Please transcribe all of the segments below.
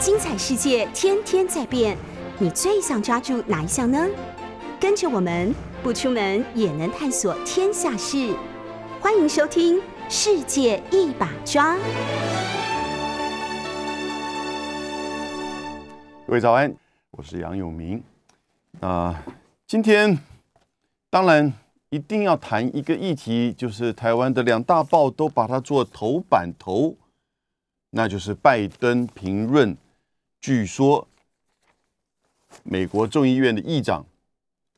精彩世界天天在变，你最想抓住哪一项呢？跟着我们不出门也能探索天下事，欢迎收听《世界一把抓》。各位早安，我是杨永明。啊、今天当然一定要谈一个议题，就是台湾的两大报都把它做头版头，那就是拜登评论。据说，美国众议院的议长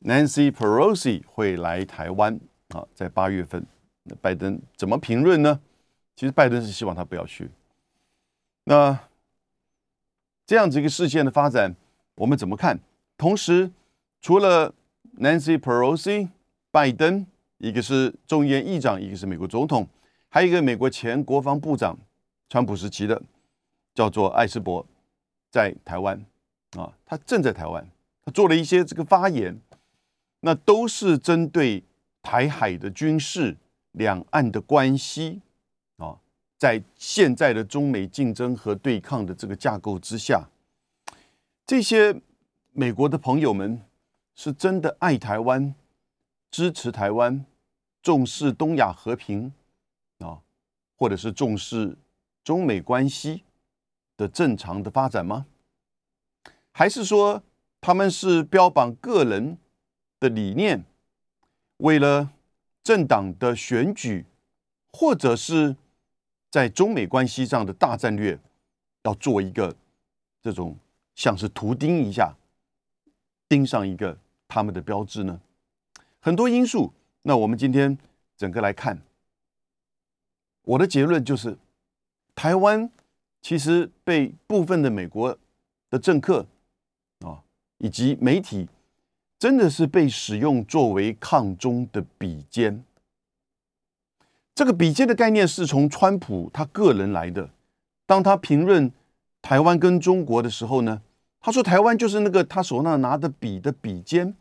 Nancy Pelosi 会来台湾啊，在八月份。那拜登怎么评论呢？其实拜登是希望他不要去。那这样子一个事件的发展，我们怎么看？同时，除了 Nancy Pelosi，拜登，一个是众议院议长，一个是美国总统，还有一个美国前国防部长，川普时期的，叫做艾斯伯。在台湾啊，他正在台湾，他做了一些这个发言，那都是针对台海的军事、两岸的关系啊，在现在的中美竞争和对抗的这个架构之下，这些美国的朋友们是真的爱台湾、支持台湾、重视东亚和平啊，或者是重视中美关系。的正常的发展吗？还是说他们是标榜个人的理念，为了政党的选举，或者是在中美关系上的大战略，要做一个这种像是图钉一下，钉上一个他们的标志呢？很多因素。那我们今天整个来看，我的结论就是。台湾其实被部分的美国的政客啊，以及媒体，真的是被使用作为抗中的笔尖。这个笔尖的概念是从川普他个人来的。当他评论台湾跟中国的时候呢，他说台湾就是那个他手上拿的笔的笔尖，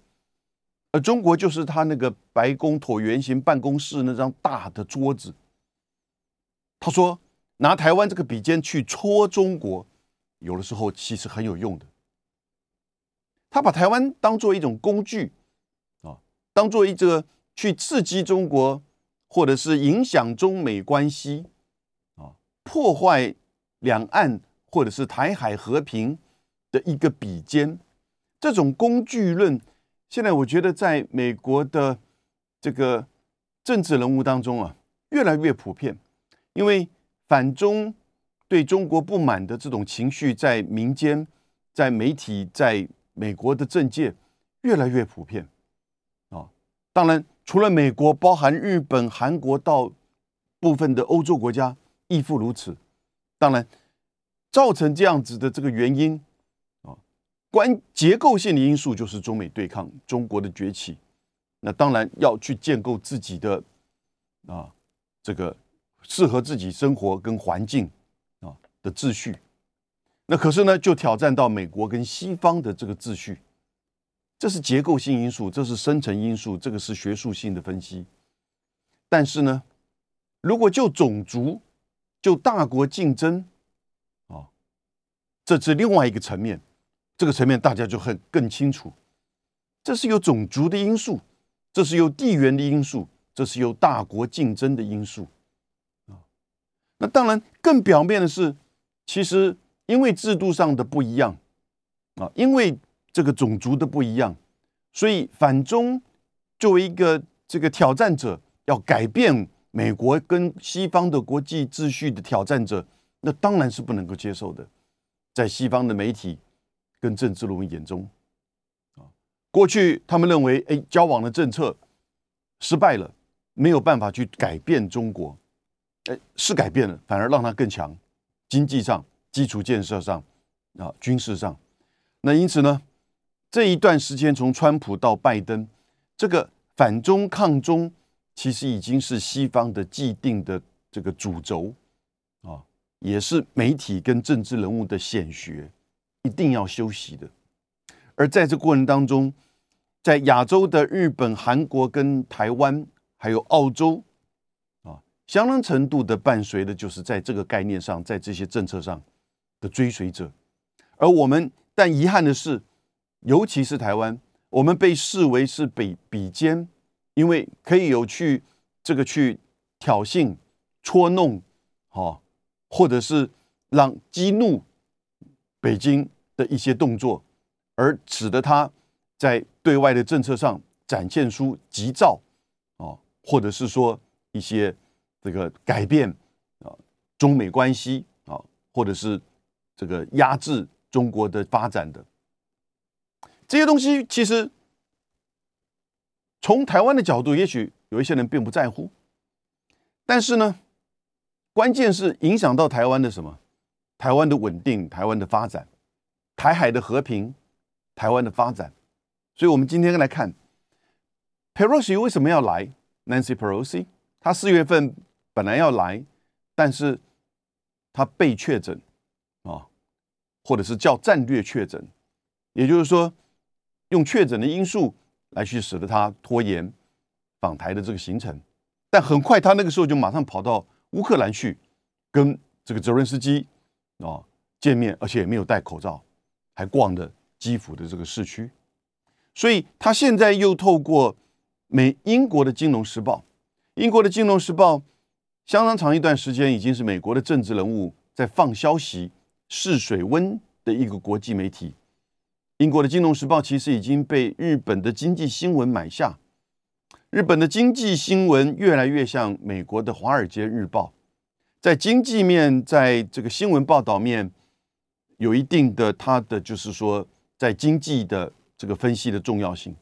而中国就是他那个白宫椭圆形办公室那张大的桌子。他说。拿台湾这个笔尖去戳中国，有的时候其实很有用的。他把台湾当做一种工具，啊，当做一个去刺激中国，或者是影响中美关系，啊，破坏两岸或者是台海和平的一个笔尖。这种工具论，现在我觉得在美国的这个政治人物当中啊，越来越普遍，因为。反中对中国不满的这种情绪，在民间、在媒体、在美国的政界越来越普遍啊！当然，除了美国，包含日本、韩国到部分的欧洲国家亦复如此。当然，造成这样子的这个原因啊，关结构性的因素就是中美对抗、中国的崛起。那当然要去建构自己的啊这个。适合自己生活跟环境啊的秩序，那可是呢，就挑战到美国跟西方的这个秩序，这是结构性因素，这是深层因素，这个是学术性的分析。但是呢，如果就种族、就大国竞争啊，这是另外一个层面，这个层面大家就很更清楚，这是有种族的因素，这是有地缘的因素，这是有大国竞争的因素。那当然，更表面的是，其实因为制度上的不一样啊，因为这个种族的不一样，所以反中作为一个这个挑战者，要改变美国跟西方的国际秩序的挑战者，那当然是不能够接受的。在西方的媒体跟政治人物眼中，啊，过去他们认为，哎，交往的政策失败了，没有办法去改变中国。哎，是改变了，反而让它更强，经济上、基础建设上，啊，军事上。那因此呢，这一段时间从川普到拜登，这个反中抗中，其实已经是西方的既定的这个主轴，啊，也是媒体跟政治人物的显学，一定要修习的。而在这过程当中，在亚洲的日本、韩国跟台湾，还有澳洲。相当程度的伴随的，就是在这个概念上，在这些政策上的追随者，而我们，但遗憾的是，尤其是台湾，我们被视为是比比肩，因为可以有去这个去挑衅、戳弄，好，或者是让激怒北京的一些动作，而使得他在对外的政策上展现出急躁，啊，或者是说一些这个改变啊，中美关系啊，或者是这个压制中国的发展的这些东西，其实从台湾的角度，也许有一些人并不在乎，但是呢，关键是影响到台湾的什么？台湾的稳定，台湾的发展。台海的和平，台湾的发展，所以我们今天来看，Pelosi 为什么要来？Nancy Pelosi，他四月份本来要来，但是他被确诊啊，或者是叫战略确诊，也就是说，用确诊的因素来去使得他拖延访台的这个行程，但很快他那个时候就马上跑到乌克兰去跟这个泽伦斯基啊见面，而且也没有戴口罩。还逛的基辅的这个市区，所以他现在又透过美英国的《金融时报》，英国的《金融时报》相当长一段时间已经是美国的政治人物在放消息试水温的一个国际媒体。英国的《金融时报》其实已经被日本的经济新闻买下，日本的经济新闻越来越像美国的《华尔街日报》，在经济面，在这个新闻报道面。有一定的，它的就是说，在经济的这个分析的重要性，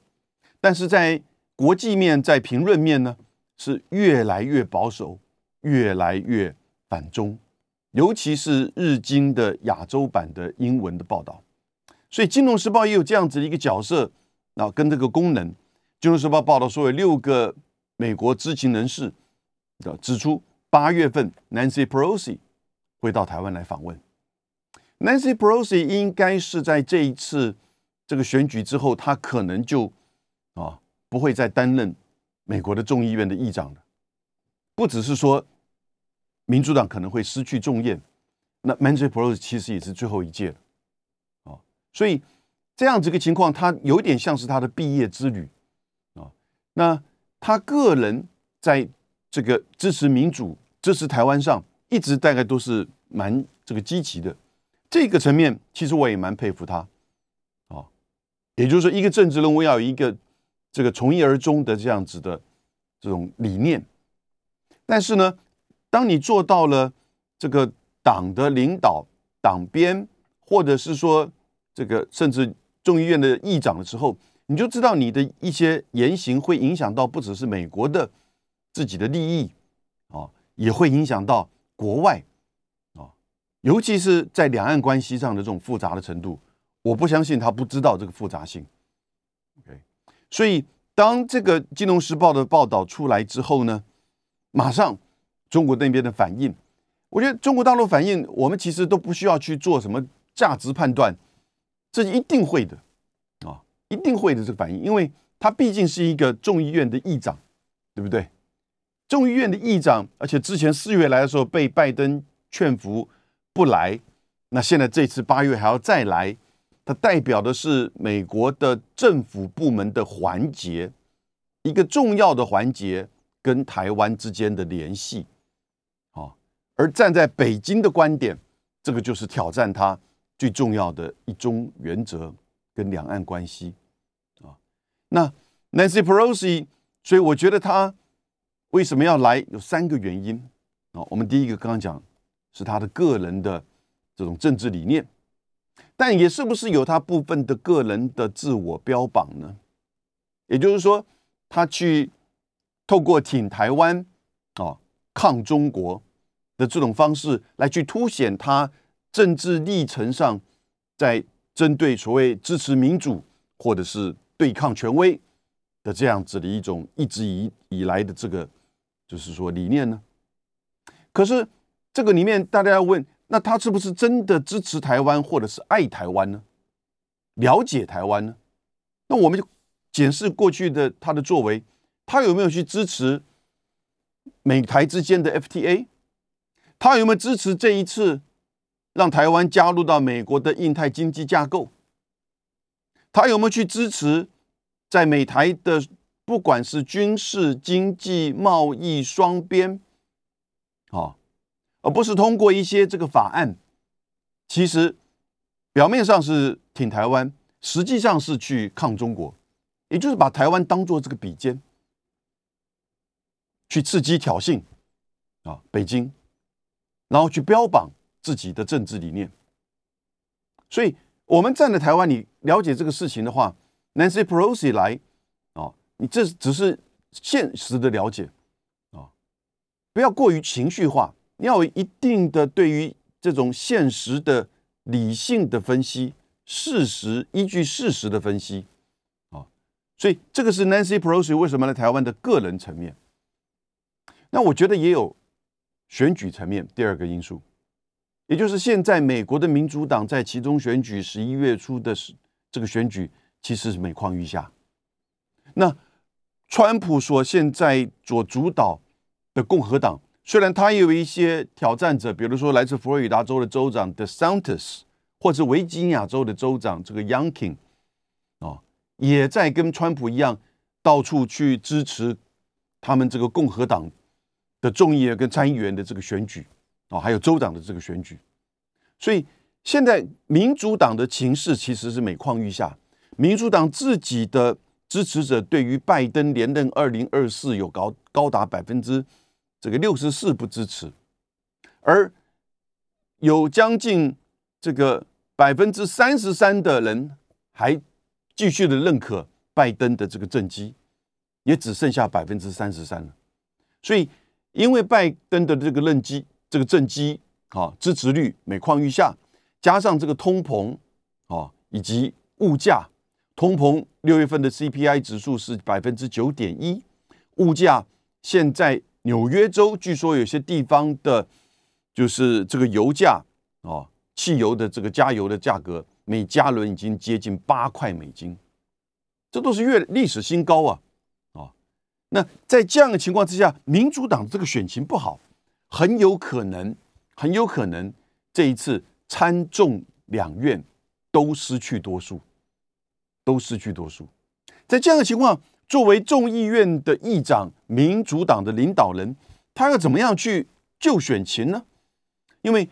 但是在国际面，在评论面呢，是越来越保守，越来越反中，尤其是日经的亚洲版的英文的报道，所以《金融时报》也有这样子的一个角色，啊跟这个功能，《金融时报》报道说有六个美国知情人士的指出，八月份 Nancy Pelosi 会到台湾来访问。Nancy Pelosi 应该是在这一次这个选举之后，他可能就啊不会再担任美国的众议院的议长了。不只是说民主党可能会失去众议，那 Nancy Pelosi 其实也是最后一届了啊。所以这样子一个情况，他有点像是他的毕业之旅啊。那他个人在这个支持民主、支持台湾上，一直大概都是蛮这个积极的。这个层面，其实我也蛮佩服他，啊，也就是说，一个政治人物要有一个这个从一而终的这样子的这种理念。但是呢，当你做到了这个党的领导、党鞭，或者是说这个甚至众议院的议长的时候，你就知道你的一些言行会影响到不只是美国的自己的利益，啊，也会影响到国外啊。尤其是在两岸关系上的这种复杂的程度，我不相信他不知道这个复杂性。OK，所以当这个《金融时报》的报道出来之后呢，马上中国那边的反应，我觉得中国大陆反应，我们其实都不需要去做什么价值判断，这一定会的啊，一定会的这个反应，因为他毕竟是一个众议院的议长，对不对？众议院的议长，而且之前四月来的时候被拜登劝服。不来，那现在这次八月还要再来，它代表的是美国的政府部门的环节，一个重要的环节跟台湾之间的联系，啊，而站在北京的观点，这个就是挑战他最重要的一中原则跟两岸关系，啊，那 Nancy Pelosi，所以我觉得他为什么要来，有三个原因啊，我们第一个刚刚讲。是他的个人的这种政治理念，但也是不是有他部分的个人的自我标榜呢？也就是说，他去透过挺台湾啊、抗中国的这种方式来去凸显他政治历程上在针对所谓支持民主或者是对抗权威的这样子的一种一直以以来的这个就是说理念呢？可是。这个里面，大家要问：那他是不是真的支持台湾，或者是爱台湾呢？了解台湾呢？那我们就检视过去的他的作为，他有没有去支持美台之间的 FTA？他有没有支持这一次让台湾加入到美国的印太经济架构？他有没有去支持在美台的不管是军事、经济、贸易双边，啊，而不是通过一些这个法案，其实表面上是挺台湾，实际上是去抗中国，也就是把台湾当做这个笔尖，去刺激挑衅啊，北京，然后去标榜自己的政治理念，所以。我们站在台湾，你了解这个事情的话，Nancy Pelosi 来，啊，你这只是现实的了解，啊，不要过于情绪化，你要有一定的对于这种现实的理性的分析，事实依据事实的分析，啊，所以这个是 Nancy Pelosi 为什么来台湾的个人层面。那我觉得也有选举层面第二个因素。也就是现在，美国的民主党在其中选举十一月初的时，这个选举其实是每况愈下。那川普所现在所主导的共和党，虽然他也有一些挑战者，比如说来自佛罗里达州的州长 DeSantis，或者维吉尼亚州的州长这个 Youngkin，啊，也在跟川普一样到处去支持他们这个共和党的众议员跟参议员的这个选举。哦，还有州长的这个选举，所以现在民主党的情势其实是每况愈下。民主党自己的支持者对于拜登连任二零二四有高高达百分之这个六十四不支持，而有将近这个百分之三十三的人还继续的认可拜登的这个政绩，也只剩下百分之三十三了。所以因为拜登的这个任绩。这个政绩啊，支持率每况愈下，加上这个通膨啊，以及物价，通膨六月份的 CPI 指数是百分之九点一，物价现在纽约州据说有些地方的，就是这个油价啊，汽油的这个加油的价格，每加仑已经接近八块美金，这都是月历史新高啊！那在这样的情况之下，民主党这个选情不好。很有可能，很有可能这一次参众两院都失去多数，都失去多数。在这样的情况，作为众议院的议长，民主党的领导人，他要怎么样去救选情呢？因为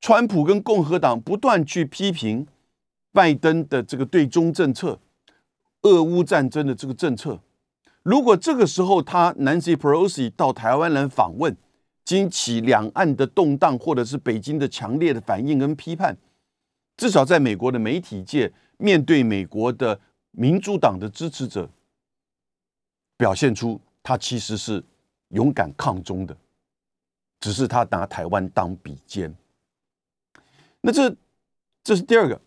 川普跟共和党不断去批评拜登的这个对中政策、俄乌战争的这个政策。如果这个时候他 Nancy Pelosi 到台湾来访问，惊起两岸的动荡，或者是北京的强烈的反应跟批判，至少在美国的媒体界，面对美国的民主党的支持者，表现出他其实是勇敢抗中的，只是他拿台湾当比肩。那这这是第二个，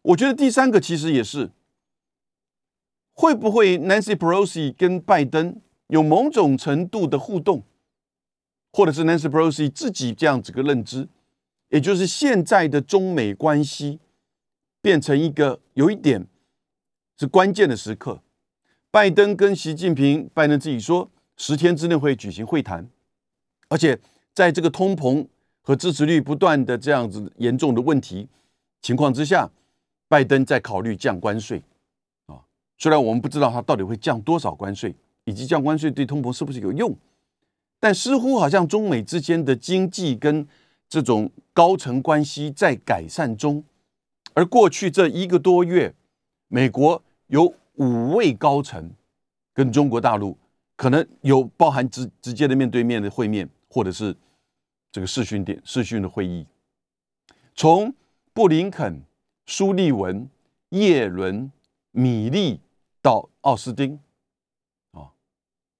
我觉得第三个其实也是，会不会 Nancy Pelosi 跟拜登有某种程度的互动？或者是 Nancy Pelosi 自己这样子个认知，也就是现在的中美关系变成一个有一点是关键的时刻。拜登跟习近平，拜登自己说十天之内会举行会谈，而且在这个通膨和支持率不断的这样子严重的问题情况之下，拜登在考虑降关税。虽然我们不知道它到底会降多少关税，以及降关税对通膨是不是有用。但似乎好像中美之间的经济跟这种高层关系在改善中，而过去这一个多月，美国有五位高层跟中国大陆可能有包含直直接的面对面的会面，或者是这个视讯点视讯的会议，从布林肯、苏利文、叶伦、米利到奥斯汀，啊，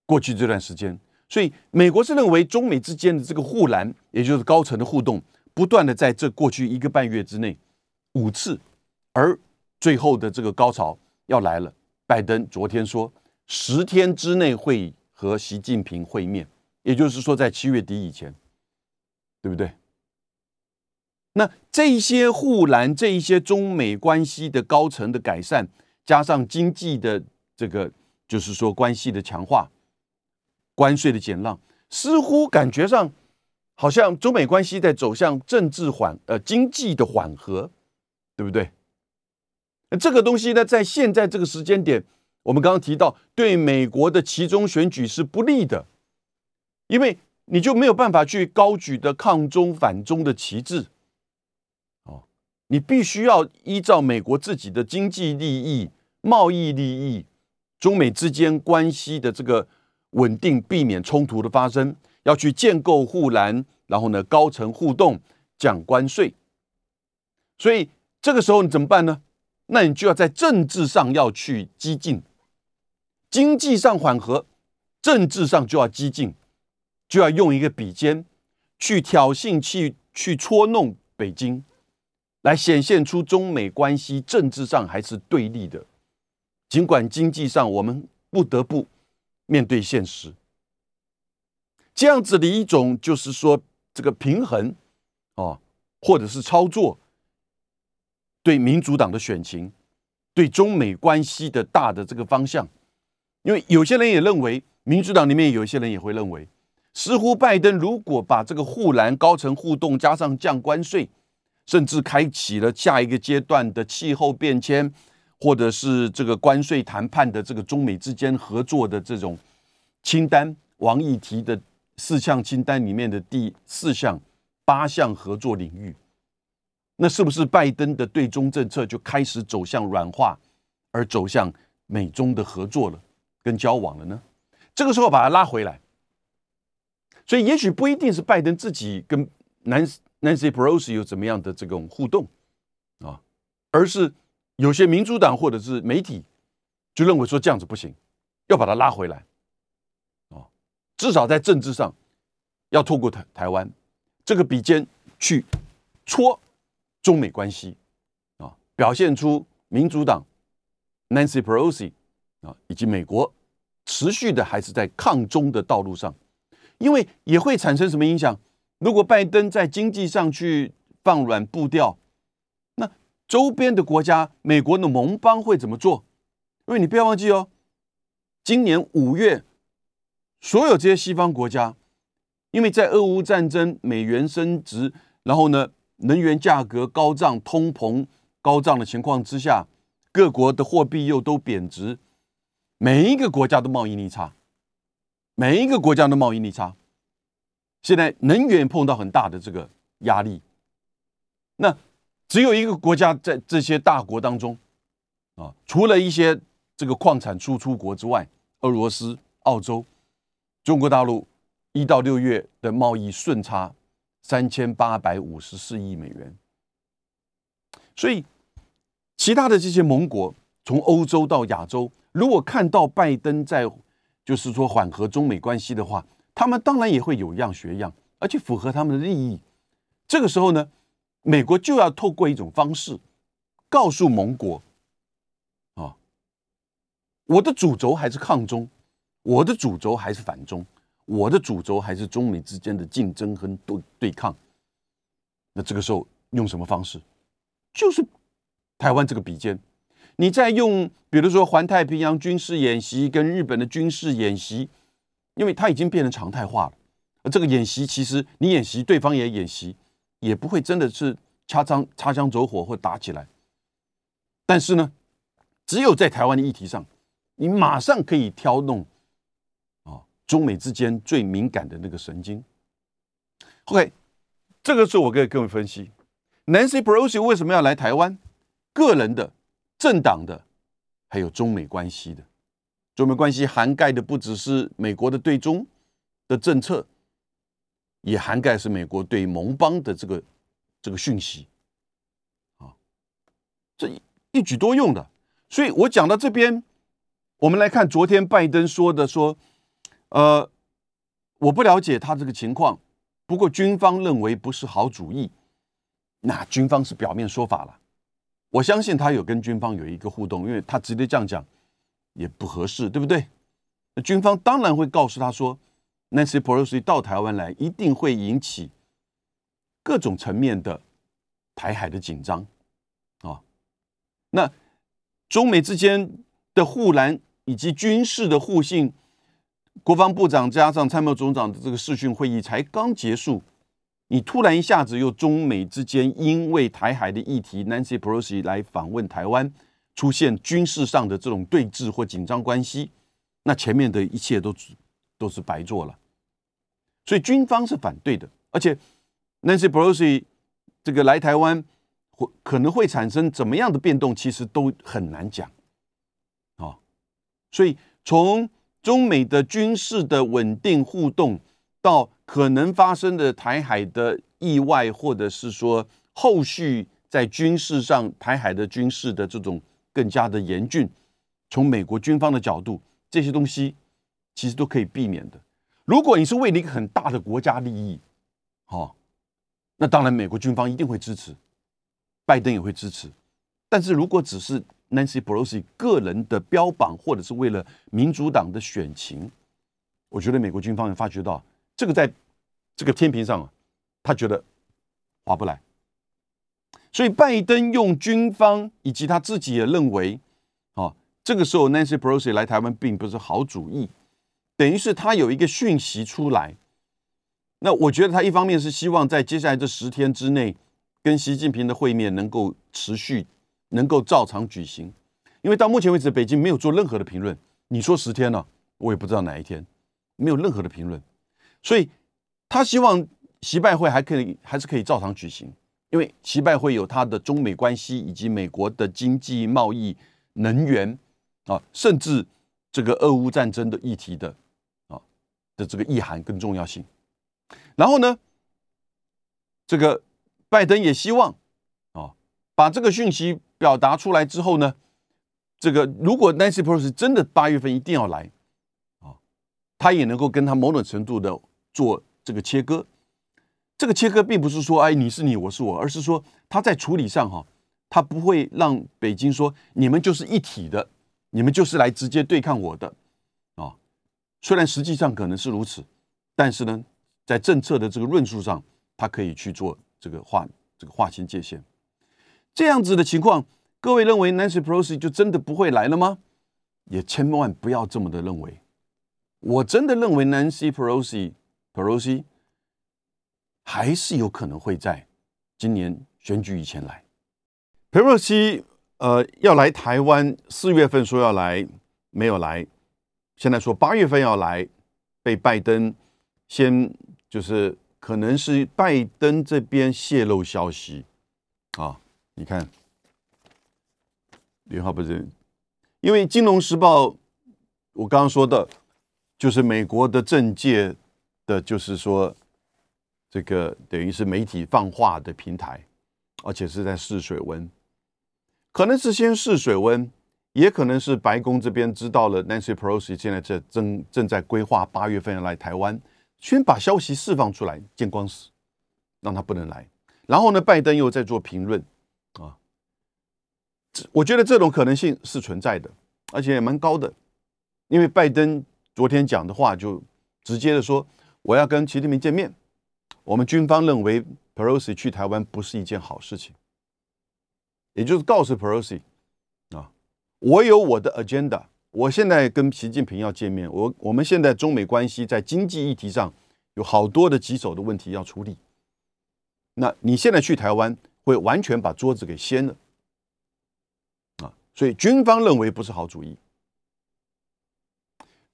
过去这段时间。所以，美国是认为中美之间的这个护栏，也就是高层的互动，不断的在这过去一个半月之内五次，而最后的这个高潮要来了。拜登昨天说，十天之内会和习近平会面，也就是说在七月底以前，对不对？那这些护栏，这一些中美关系的高层的改善，加上经济的这个，就是说关系的强化。关税的减让，似乎感觉上好像中美关系在走向政治缓呃经济的缓和，对不对？那这个东西呢，在现在这个时间点，我们刚刚提到，对美国的其中选举是不利的，因为你就没有办法去高举的抗中反中的旗帜，哦，你必须要依照美国自己的经济利益、贸易利益、中美之间关系的这个稳定，避免冲突的发生，要去建构护栏，然后呢，高层互动，讲关税，所以这个时候你怎么办呢？那你就要在政治上要去激进，经济上缓和，政治上就要激进，就要用一个笔尖去挑衅、去去戳弄北京，来显现出中美关系政治上还是对立的。尽管经济上我们不得不面对现实，这样子的一种就是说这个平衡哦，或者是操作。对民主党的选情，对中美关系的大的这个方向，因为有些人也认为，民主党里面有一些人也会认为，似乎拜登如果把这个护栏、高层互动加上降关税，甚至开启了下一个阶段的气候变迁，或者是这个关税谈判的这个中美之间合作的这种清单，王毅提的四项清单里面的第四项、八项合作领域。那是不是拜登的对中政策就开始走向软化，而走向美中的合作了，跟交往了呢？这个时候把它拉回来，所以也许不一定是拜登自己跟 Nancy Nancy Pelosi 有怎么样的这种互动啊，而是有些民主党或者是媒体就认为说这样子不行，要把它拉回来啊，至少在政治上要透过台台湾这个笔尖去戳。中美关系啊，表现出民主党 Nancy Pelosi 啊，以及美国持续的还是在抗中的道路上，因为也会产生什么影响？如果拜登在经济上去放软步调，周边的国家，美国的盟邦会怎么做？因为你不要忘记哦，今年五月，所有这些西方国家，因为在俄乌战争，美元升值，然后呢，能源价格高涨、通膨高涨的情况之下，各国的货币又都贬值，每一个国家的贸易逆差，每一个国家的贸易逆差，现在能源碰到很大的这个压力，那只有一个国家在这些大国当中啊，除了一些这个矿产输出国之外，俄罗斯、澳洲、中国大陆一到六月的贸易顺差。三千八百五十四亿美元，所以其他的这些盟国，从欧洲到亚洲，如果看到拜登在就是说缓和中美关系的话，他们当然也会有样学样，而且符合他们的利益。这个时候呢，美国就要透过一种方式告诉盟国：啊，我的主轴还是抗中，我的主轴还是反中。我的主轴还是中美之间的竞争和对对抗，那这个时候用什么方式？就是台湾这个笔尖，你再用，比如说环太平洋军事演习跟日本的军事演习，因为它已经变成常态化了。这个演习其实你演习，对方也演习，也不会真的是擦枪擦枪走火或打起来。但是呢，只有在台湾的议题上，你马上可以挑动啊。中美之间最敏感的那个神经。OK，这个是我给各位分析，Nancy Pelosi 为什么要来台湾？个人的、政党的，还有中美关系的。中美关系涵盖的不只是美国的对中的政策，也涵盖是美国对盟邦的这个这个讯息。啊，这一举多用的。所以我讲到这边，我们来看昨天拜登说的说。呃，我不了解他这个情况，不过军方认为不是好主意。那军方是表面说法了，我相信他有跟军方有一个互动，因为他直接这样讲也不合适，对不对？那军方当然会告诉他说，Nancy Pelosi 到台湾来一定会引起各种层面的台海的紧张啊。那中美之间的护栏以及军事的互信。国防部长加上参谋总长的这个视讯会议才刚结束，你突然一下子又中美之间因为台海的议题，Nancy Pelosi 来访问台湾，出现军事上的这种对峙或紧张关系，那前面的一切都都是白做了。所以军方是反对的，而且 Nancy Pelosi 这个来台湾会可能会产生怎么样的变动，其实都很难讲。啊，所以从中美的军事的稳定互动到可能发生的台海的意外，或者是说后续在军事上台海的军事的这种更加的严峻，从美国军方的角度，这些东西其实都可以避免的。如果你是为了一个很大的国家利益，哦，那当然美国军方一定会支持，拜登也会支持。但是如果只是 Nancy Pelosi 个人的标榜，或者是为了民主党的选情，我觉得美国军方也发觉到。这个在这个天平上啊，他觉得划不来，所以拜登用军方以及他自己也认为，啊，这个时候 Nancy Pelosi 来台湾并不是好主意，等于是他有一个讯息出来。那我觉得他一方面是希望在接下来这十天之内，跟习近平的会面能够持续，能够照常举行，因为到目前为止北京没有做任何的评论。你说十天呢，我也不知道哪一天，没有任何的评论。所以，他希望习拜会还可以，还是可以照常举行，因为习拜会有他的中美关系以及美国的经济、贸易、能源啊，甚至这个俄乌战争的议题的的这个意涵跟重要性。然后呢，这个拜登也希望啊，把这个讯息表达出来之后呢，这个如果 Nancy Pelosi 真的八月份一定要来啊，他也能够跟他某种程度的。做这个切割，这个切割并不是说哎你是你我是我，而是说他在处理上哈，他不会让北京说你们就是一体的，你们就是来直接对抗我的。虽然实际上可能是如此，但是呢，在政策的这个论述上，他可以去做这个划这个划清界限。这样子的情况，各位认为 Nancy Pelosi 就真的不会来了吗？也千万不要这么的认为。我真的认为 Nancy Pelosi。Pelosi 还是有可能会在今年选举以前来。Pelosi 呃要来台湾，四月份说要来，没有来。现在说八月份要来，被拜登先就是可能是拜登这边泄露消息啊。你看，连号不是，因为《金融时报》我刚刚说的，就是美国的政界。的就是说，这个等于是媒体放话的平台，而且是在试水温，可能是先试水温，也可能是白宫这边知道了 Nancy Pelosi 现在在正正在规划八月份要来台湾，先把消息释放出来见光死，让他不能来。然后呢，拜登又在做评论啊，我觉得这种可能性是存在的，而且也蛮高的，因为拜登昨天讲的话就直接的说。我要跟习近平见面。我们军方认为 Pelosi 去台湾不是一件好事情，也就是告诉 Pelosi，我有我的 agenda。我现在跟习近平要见面，我我们现在中美关系在经济议题上有好多的棘手的问题要处理。那你现在去台湾会完全把桌子给掀了啊，所以军方认为不是好主意。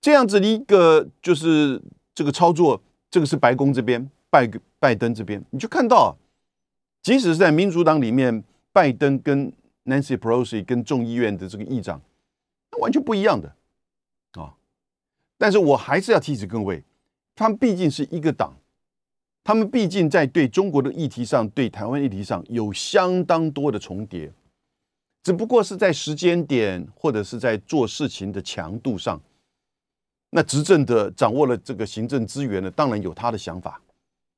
这样子的一个就是。这个操作，这个是白宫这边，拜拜登这边，你就看到，即使是在民主党里面，拜登跟 Nancy Pelosi 跟众议院的这个议长，那完全不一样的啊。但是我还是要提醒各位，他们毕竟是一个党，他们毕竟在对中国的议题上，对台湾议题上有相当多的重叠，只不过是在时间点或者是在做事情的强度上。那执政的掌握了这个行政资源呢，当然有他的想法。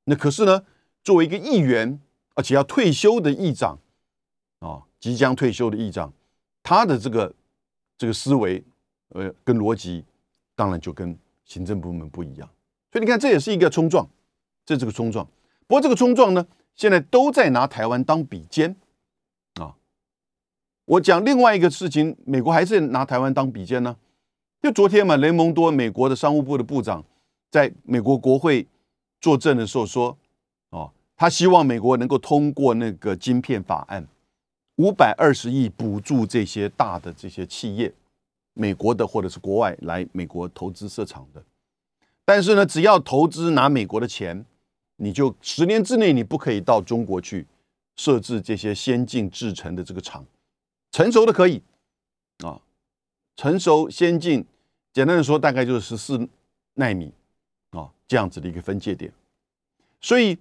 那可是呢，作为一个议员，而且要退休的议长，啊，即将退休的议长，他的这个这个思维，呃，跟逻辑，当然就跟行政部门不一样。所以你看，这也是一个冲撞，这是个冲撞。不过这个冲撞呢，现在都在拿台湾当比肩啊。我讲另外一个事情，美国还是拿台湾当比肩呢。就昨天嘛，雷蒙多，美国的商务部的部长，在美国国会作证的时候说：“哦，他希望美国能够通过那个晶片法案，五百二十亿补助这些大的这些企业，美国的或者是国外来美国投资设厂的。但是呢，只要投资拿美国的钱，你就十年之内你不可以到中国去设置这些先进制程的这个厂，成熟的可以啊，成熟先进，简单的说大概就是十四纳米啊这样子的一个分界点，所以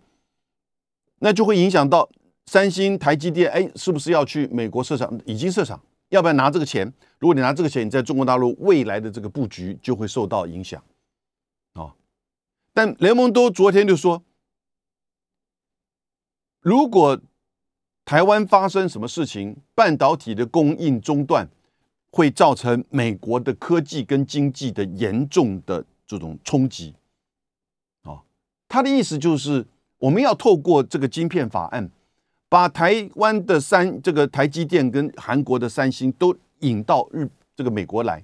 那就会影响到三星、台积电，哎，是不是要去美国设厂？已经设厂，要不要拿这个钱？如果你拿这个钱，你在中国大陆未来的这个布局就会受到影响。哦但雷蒙多昨天就说，如果台湾发生什么事情，半导体的供应中断，会造成美国的科技跟经济的严重的这种冲击。啊，他的意思就是，我们要透过这个晶片法案，把台湾的三这个台积电跟韩国的三星都引到日这个美国来，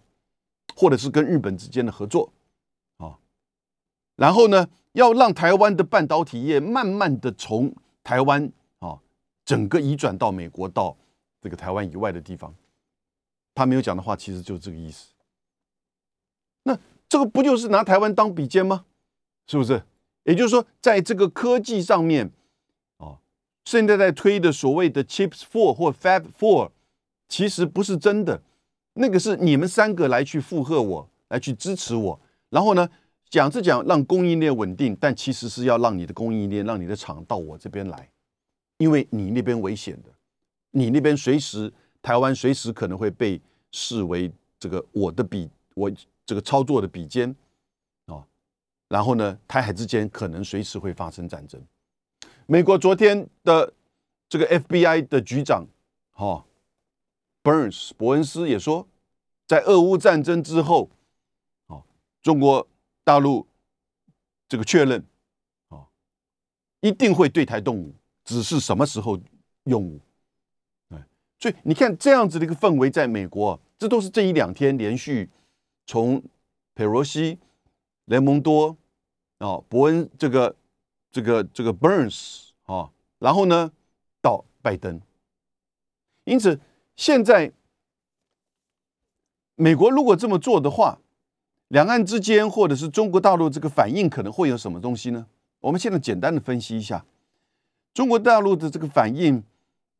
或者是跟日本之间的合作啊。然后呢，要让台湾的半导体业慢慢的从台湾啊，整个移转到美国，到这个台湾以外的地方。他没有讲的话，其实就是这个意思。那这个不就是拿台湾当比肩吗？是不是？也就是说，在这个科技上面，现在在推的所谓的 Chips Four 或 Fab Four，其实不是真的，那个是你们三个来去附和我，来去支持我，然后呢，讲是讲让供应链稳定，但其实是要让你的供应链、让你的厂到我这边来，因为你那边危险的，你那边随时台湾随时可能会被视为这个我的比我这个操作的比肩啊，然后呢，台海之间可能随时会发生战争。美国昨天的这个 FBI 的局长哈 Burns 伯恩斯也说，在俄乌战争之后，啊，中国。大陆这个确认啊，一定会对台动武，只是什么时候用武？哎，所以你看这样子的一个氛围，在美国，这都是这一两天连续从佩洛西、雷蒙多啊、伯恩这个、这个、这个 Burns 啊，然后呢到拜登，因此现在美国如果这么做的话，两岸之间，或者是中国大陆这个反应可能会有什么东西呢？我们现在简单的分析一下中国大陆的这个反应。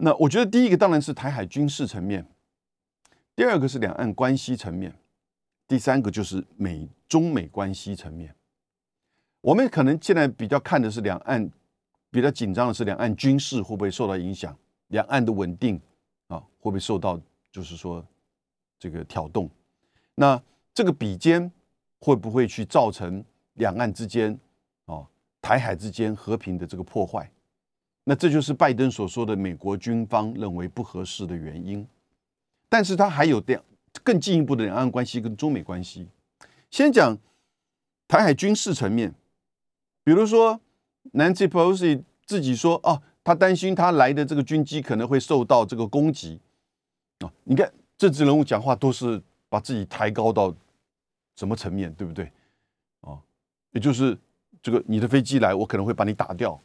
那我觉得第一个当然是台海军事层面，第二个是两岸关系层面，第三个就是美中美关系层面。我们可能现在比较看的是两岸比较紧张的是两岸军事会不会受到影响，两岸的稳定啊会不会受到就是说这个挑动？那这个比肩。会不会去造成两岸之间啊、台海之间和平的这个破坏？那这就是拜登所说的美国军方认为不合适的原因。但是他还有这样更进一步的两岸关系跟中美关系。先讲台海军事层面，比如说 Nancy Pelosi 自己说啊，他担心他来的这个军机可能会受到这个攻击啊。你看政治人物讲话都是把自己抬高到。什么层面对不对？啊，也就是这个你的飞机来，我可能会把你打掉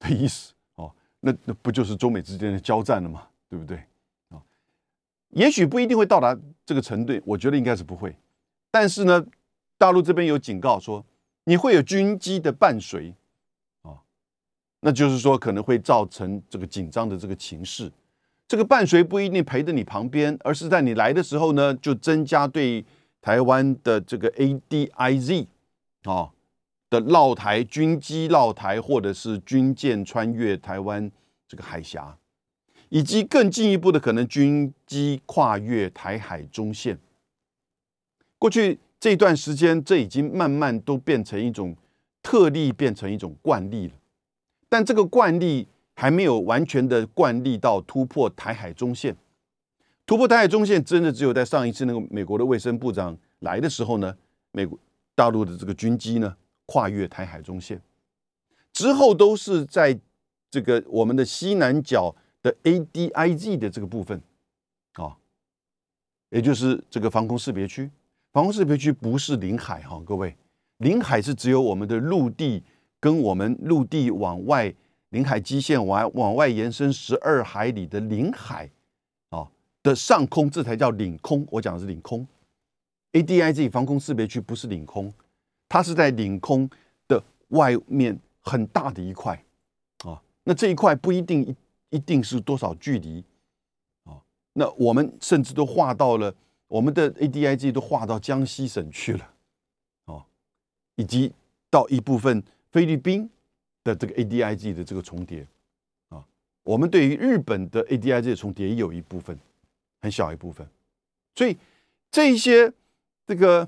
的意思哦。那那不就是中美之间的交战了吗？对不对？啊，也许不一定会到达这个程度，我觉得应该是不会。但是呢，大陆这边有警告说，你会有军机的伴随啊，那就是说可能会造成这个紧张的这个情势。这个伴随不一定陪着你旁边，而是在你来的时候呢，就增加对。台湾的这个 ADIZ 啊的绕台军机绕台，或者是军舰穿越台湾这个海峡，以及更进一步的可能军机跨越台海中线。过去这段时间，这已经慢慢都变成一种特例，变成一种惯例了。但这个惯例还没有完全的惯例到突破台海中线。突破台海中线，真的只有在上一次那个美国的卫生部长来的时候呢，美国大陆的这个军机呢跨越台海中线，之后都是在这个我们的西南角的 ADIZ 的这个部分啊，也就是这个防空识别区。防空识别区不是领海哈，各位，领海是只有我们的陆地跟我们陆地往外领海基线往往外延伸十二海里的领海啊的上空，这才叫领空。我讲的是领空，ADIZ 防空识别区不是领空，它是在领空的外面很大的一块啊。那这一块不一定一一定是多少距离啊？那我们甚至都划到了我们的 ADIG 都划到江西省去了哦，以及到一部分菲律宾。的这个 ADIG 的这个重叠啊，我们对于日本的 ADIG 的重叠也有一部分，很小一部分，所以这些这个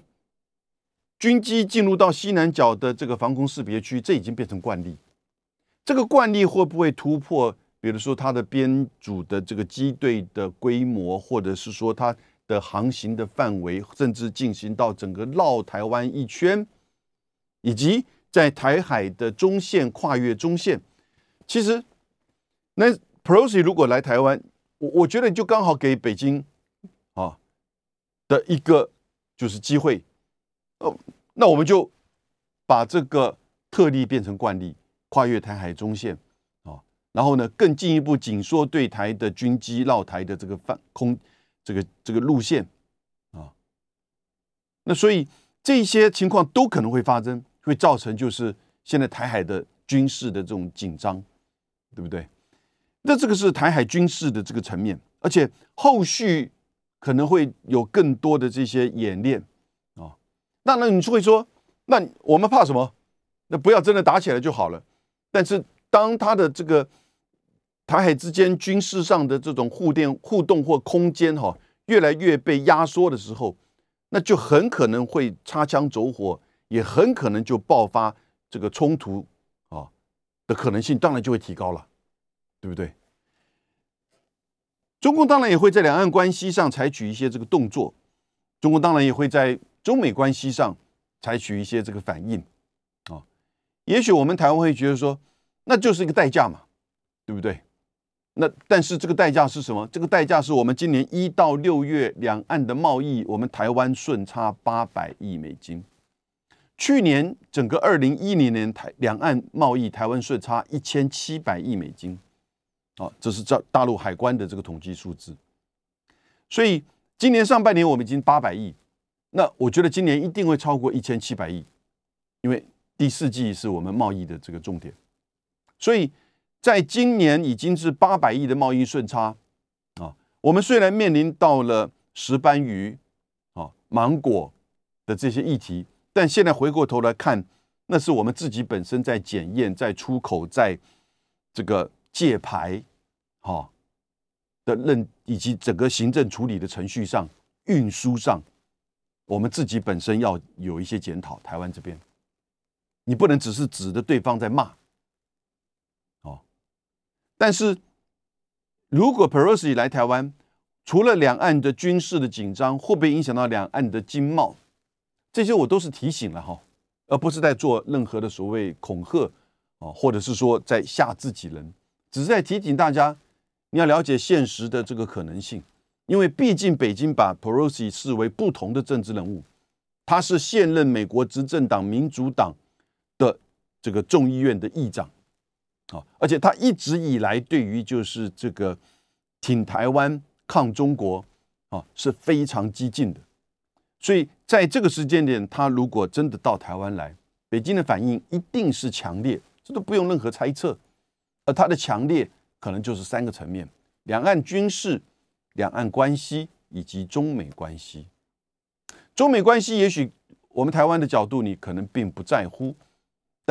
军机进入到西南角的这个防空识别区，这已经变成惯例。这个惯例会不会突破？比如说它的编组的这个机队的规模，或者是说它的航行的范围，甚至进行到整个绕台湾一圈，以及。在台海的中线跨越中线，其实那 Pelosi 如果来台湾，我我觉得就刚好给北京啊的一个就是机会，哦，那我们就把这个特例变成惯例，跨越台海中线啊，然后呢更进一步紧缩对台的军机绕台的这个范空这个这个路线啊，那所以这些情况都可能会发生。会造成就是现在台海的军事的这种紧张，对不对？那这个是台海军事的这个层面，而且后续可能会有更多的这些演练啊。那那你就会说，那我们怕什么？那不要真的打起来就好了。但是当他的这个台海之间军事上的这种互电互动或空间哈越来越被压缩的时候，那就很可能会擦枪走火。也很可能就爆发这个冲突啊的可能性，当然就会提高了，对不对？中共当然也会在两岸关系上采取一些这个动作，中共当然也会在中美关系上采取一些这个反应啊。也许我们台湾会觉得说，那就是一个代价嘛，对不对？那但是这个代价是什么？这个代价是我们今年一到六月两岸的贸易，我们台湾顺差八百亿美金。去年整个二零一零年台两岸贸易台湾顺差一千七百亿美金，啊，这是在大陆海关的这个统计数字。所以今年上半年我们已经八百亿，那我觉得今年一定会超过一千七百亿，因为第四季是我们贸易的这个重点。所以在今年已经是八百亿的贸易顺差啊，我们虽然面临到了石斑鱼啊、芒果的这些议题。但现在回过头来看，那是我们自己本身在检验、在出口、在这个借牌，哈的认以及整个行政处理的程序上、运输上，我们自己本身要有一些检讨。台湾这边，你不能只是指着对方在骂，但是如果 Pelosi 来台湾，除了两岸的军事的紧张，会不会影响到两岸的经贸？这些我都是提醒了哈，而不是在做任何的所谓恐吓啊，或者是说在吓自己人，只是在提醒大家，你要了解现实的这个可能性，因为毕竟北京把 Pelosi 视为不同的政治人物，他是现任美国执政党民主党的这个众议院的议长。啊，而且他一直以来对于就是这个挺台湾抗中国啊是非常激进的。所以在这个时间点，他如果真的到台湾来，北京的反应一定是强烈，这都不用任何猜测。而他的强烈可能就是三个层面：两岸军事、两岸关系以及中美关系。中美关系也许我们台湾的角度你可能并不在乎，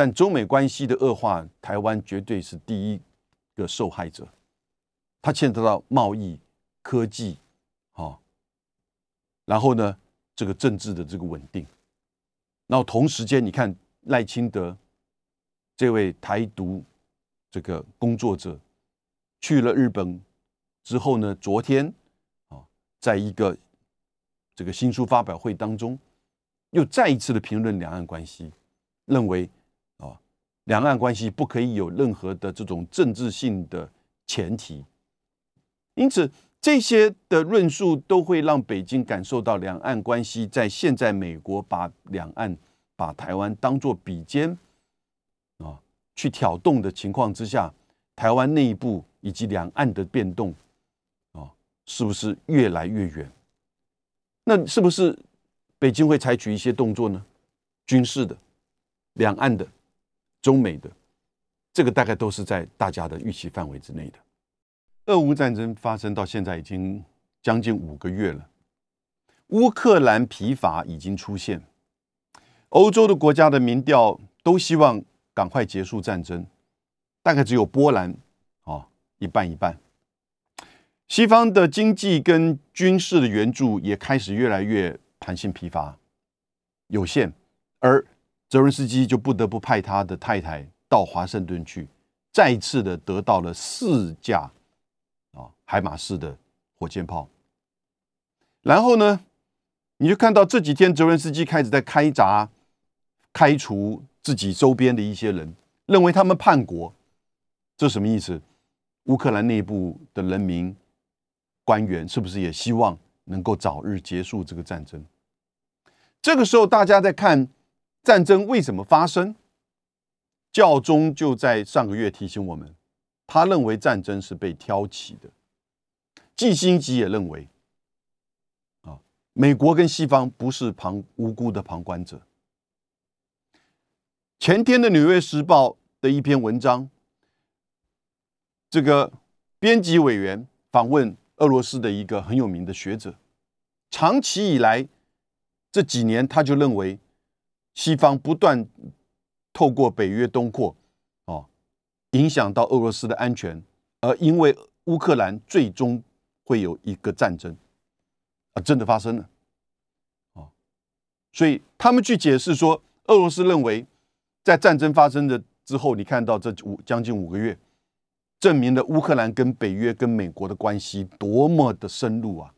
但中美关系的恶化，台湾绝对是第一个受害者。它牵扯到贸易、科技，好，然后呢？这个政治的这个稳定，然后同时间，你看赖清德这位台独这个工作者去了日本之后呢，昨天啊，在一个这个新书发表会当中，又再一次的评论两岸关系，认为，两岸关系不可以有任何的这种政治性的前提，因此。这些的论述都会让北京感受到两岸关系在现在美国把两岸、把台湾当作比肩啊去挑动的情况之下，台湾内部以及两岸的变动，啊，是不是越来越远？那是不是北京会采取一些动作呢？军事的、两岸的、中美的，这个大概都是在大家的预期范围之内的。俄乌战争发生到现在已经将近五个月了，乌克兰疲乏已经出现，欧洲的国家的民调都希望赶快结束战争，大概只有波兰啊一半一半。西方的经济跟军事的援助也开始越来越弹性疲乏、有限，而泽伦斯基就不得不派他的太太到华盛顿去，再次的得到了四架啊海马式的火箭炮。然后呢，你就看到这几天泽伦斯基开始在开闸、开除自己周边的一些人，认为他们叛国，这什么意思？乌克兰内部的人民。官员是不是也希望能够早日结束这个战争？这个时候，大家在看战争为什么发生？教宗就在上个月提醒我们，他认为战争是被挑起的。季辛吉也认为，啊，美国跟西方不是旁无辜的旁观者。前天的《纽约时报》的一篇文章，这个编辑委员访问。俄罗斯的一个很有名的学者，长期以来这几年他就认为，西方不断透过北约东扩，哦，影响到俄罗斯的安全，而因为乌克兰最终会有一个战争，啊，真的发生了，哦，所以他们去解释说，俄罗斯认为，在战争发生的之后，你看到这五将近五个月。证明了乌克兰跟北约跟美国的关系多么的深入啊！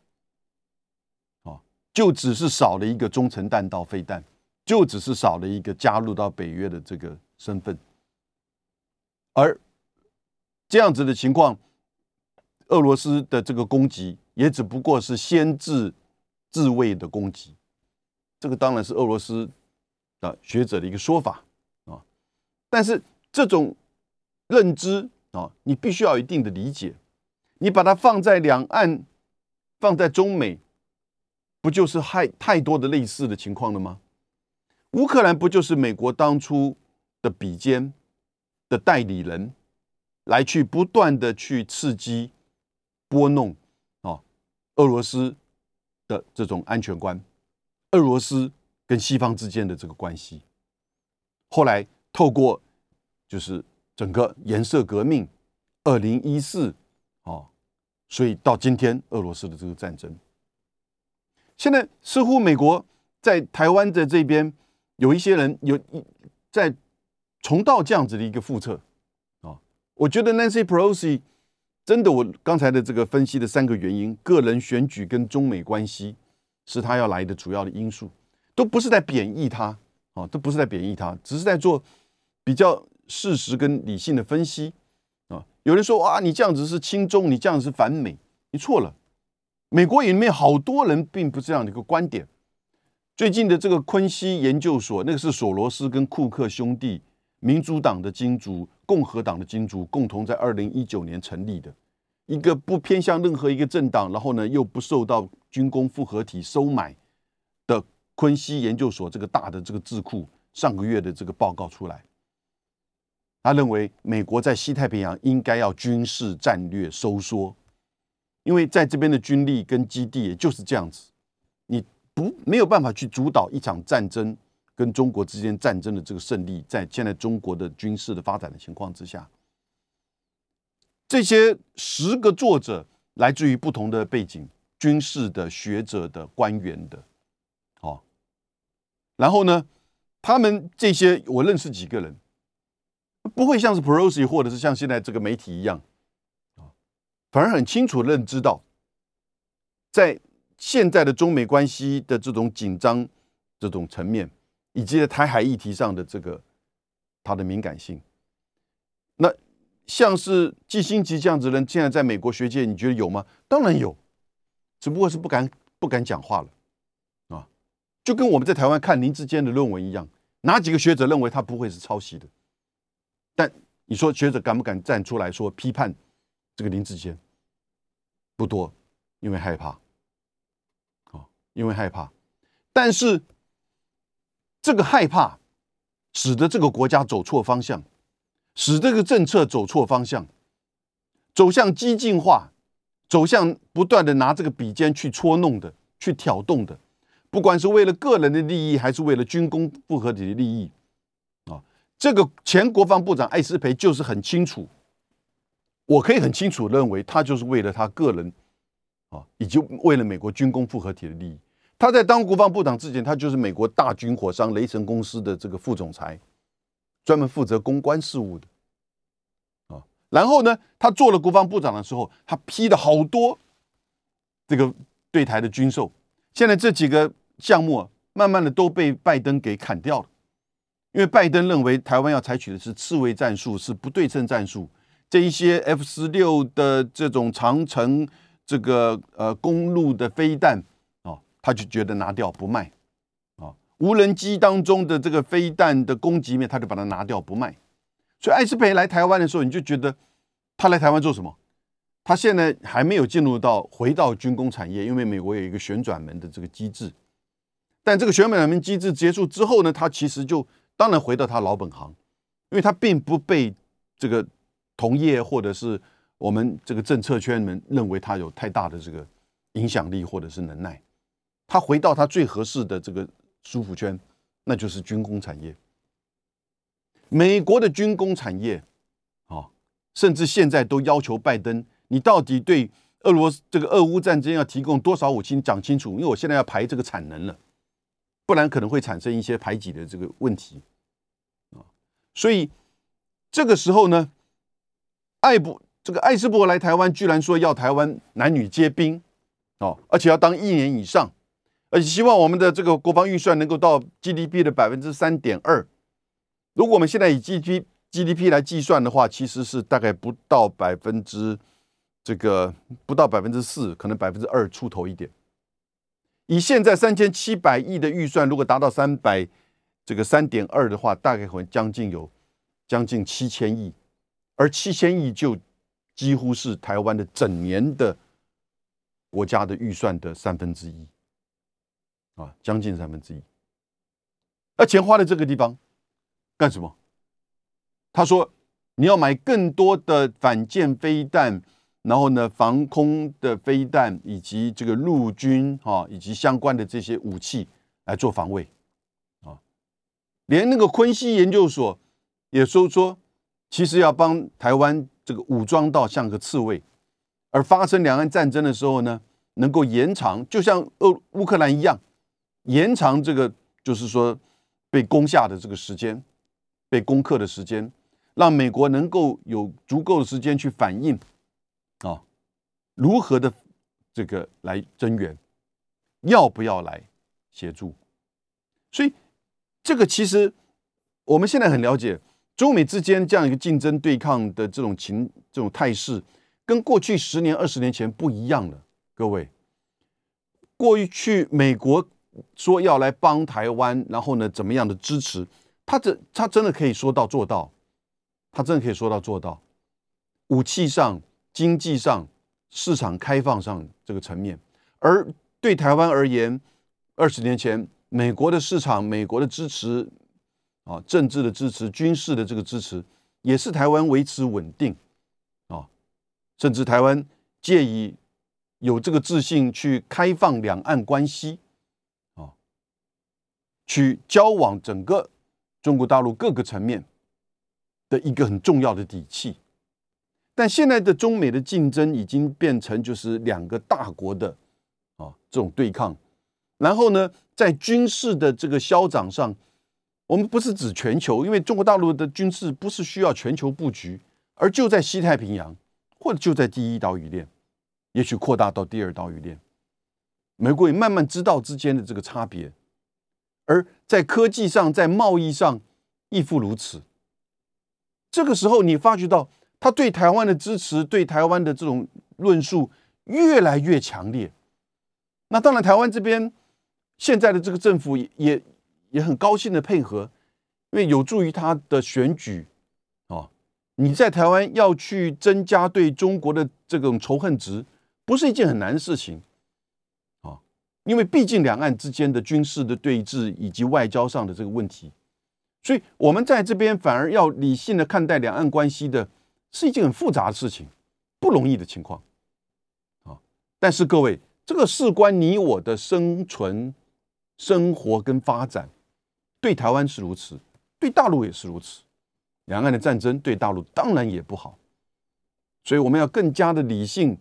啊，就只是少了一个中程弹道飞弹，就只是少了一个加入到北约的这个身份，而这样子的情况，俄罗斯的这个攻击也只不过是先制自卫的攻击，这个当然是俄罗斯的学者的一个说法啊，但是这种认知。啊，你必须要有一定的理解，你把它放在两岸，放在中美，不就是害太多的类似的情况了吗？乌克兰不就是美国当初的比肩的代理人，来去不断的去刺激、拨弄啊，俄罗斯的这种安全观，俄罗斯跟西方之间的这个关系，后来透过就是。整个颜色革命，二零一四，哦，所以到今天俄罗斯的这个战争，现在似乎美国在台湾的这边有一些人有一在重蹈这样子的一个覆辙，啊，我觉得 Nancy Pelosi 真的，我刚才的这个分析的三个原因，个人选举跟中美关系是他要来的主要的因素，都不是在贬义他，啊，都不是在贬义他，只是在做比较。事实跟理性的分析啊，有人说哇，你这样子是亲中，你这样子是反美，你错了。美国里面好多人并不是这样的一个观点。最近的这个昆西研究所，那个是索罗斯跟库克兄弟，民主党的金主、共和党的金主共同在二零一九年成立的一个不偏向任何一个政党，然后呢又不受到军工复合体收买的昆西研究所，这个大的这个智库上个月的这个报告出来。他认为美国在西太平洋应该要军事战略收缩，因为在这边的军力跟基地也就是这样子，不没有办法去主导一场战争跟中国之间战争的这个胜利，在现在中国的军事的发展的情况之下，这些十个作者来自于不同的背景，军事的学者的官员的，哦，然后呢，他们这些我认识几个人。不会像是 Pelosi 或者是像现在这个媒体一样，反而很清楚认知到，在现在的中美关系的这种紧张这种层面，以及在台海议题上的这个它的敏感性，那像是季辛吉这样子的人，现在在美国学界，你觉得有吗？当然有，只不过是不敢不敢讲话了，啊，就跟我们在台湾看林志坚的论文一样，哪几个学者认为他不会是抄袭的？但你说学者敢不敢站出来说批判这个林志坚？不多，因为害怕。因为害怕。但是这个害怕，使得这个国家走错方向，使这个政策走错方向，走向激进化，走向不断的拿这个笔尖去戳弄的，去挑动的，不管是为了个人的利益，还是为了军工复合体的利益。啊这个前国防部长艾斯培就是很清楚，我可以很清楚认为，他就是为了他个人，啊，以及为了美国军工复合体的利益。他在当国防部长之前，他就是美国大军火商雷神公司的这个副总裁，专门负责公关事务的，啊，然后呢，他做了国防部长的时候，他批了好多这个对台的军售，现在这几个项目慢慢的都被拜登给砍掉了。因为拜登认为台湾要采取的是刺猬战术，是不对称战术。这一些 F 十六的这种长城这个呃公路的飞弹啊，他就觉得拿掉不卖啊。无人机当中的这个飞弹的攻击面，他就把它拿掉不卖。所以艾斯培来台湾的时候，你就觉得他来台湾做什么？他现在还没有进入到回到军工产业，因为美国有一个旋转门的这个机制。但这个旋转门机制结束之后呢，他其实就。当然回到他老本行，因为他并不被这个同业或者是我们这个政策圈们认为他有太大的这个影响力或者是能耐。他回到他最合适的这个舒服圈，那就是军工产业。美国的军工产业啊，甚至现在都要求拜登，你到底对俄罗斯这个俄乌战争要提供多少武器？你讲清楚，因为我现在要排这个产能了，不然可能会产生一些排挤的这个问题啊。所以这个时候呢，艾博这个艾斯伯来台湾，居然说要台湾男女皆兵哦，而且要当一年以上，而且希望我们的这个国防预算能够到 GDP 的百分之三点二。如果我们现在以 GDP GDP 来计算的话，其实是大概不到百分之这个不到百分之四，可能百分之二出头一点。以现在三千七百亿的预算，如果达到三百。这个三点二的话，大概会将近有将近七千亿，而七千亿就几乎是台湾的整年的国家的预算的三分之一，啊，将近三分之一。那钱花在这个地方干什么？他说你要买更多的反舰飞弹，然后呢，防空的飞弹以及这个陆军哈以及相关的这些武器来做防卫。啊连那个昆西研究所也说说，其实要帮台湾这个武装到像个刺猬，而发生两岸战争的时候呢，能够延长，就像俄乌克兰一样，延长这个就是说被攻下的这个时间，被攻克的时间，让美国能够有足够的时间去反应啊，如何的这个来增援，要不要来协助，所以。这个其实我们现在很了解，中美之间这样一个竞争对抗的这种情这种态势，跟过去十年二十年前不一样了。各位，过去美国说要来帮台湾，然后呢怎么样的支持，他这他真的可以说到做到，他真的可以说到做到，武器上、经济上、市场开放上这个层面，而对台湾而言，二十年前。美国的市场，美国的支持，啊，政治的支持，军事的这个支持，也是台湾维持稳定，啊，甚至台湾借以有这个自信去开放两岸关系，啊，去交往整个中国大陆各个层面的一个很重要的底气。但现在的中美的竞争已经变成就是两个大国的啊这种对抗，然后呢，在军事的这个消长上，我们不是指全球，因为中国大陆的军事不是需要全球布局，而就在西太平洋，或者就在第一岛屿链，也许扩大到第二岛屿链。美国也慢慢知道之间的这个差别，而在科技上，在贸易上亦复如此。这个时候，你发觉到他对台湾的支持，对台湾的这种论述越来越强烈。那当然，台湾这边。现在的这个政府也也很高兴的配合，因为有助于他的选举，哦，你在台湾要去增加对中国的这种仇恨值，不是一件很难的事情啊，因为毕竟两岸之间的军事的对峙以及外交上的这个问题，所以我们在这边反而要理性的看待两岸关系的，是一件很复杂的事情，不容易的情况啊。但是各位，这个事关你我的生存、生活跟发展，对台湾是如此，对大陆也是如此。两岸的战争对大陆当然也不好，所以我们要更加的理性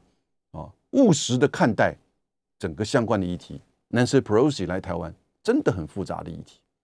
啊，务实的看待整个相关的议题。Nancy Pelosi 来台湾真的很复杂的议题。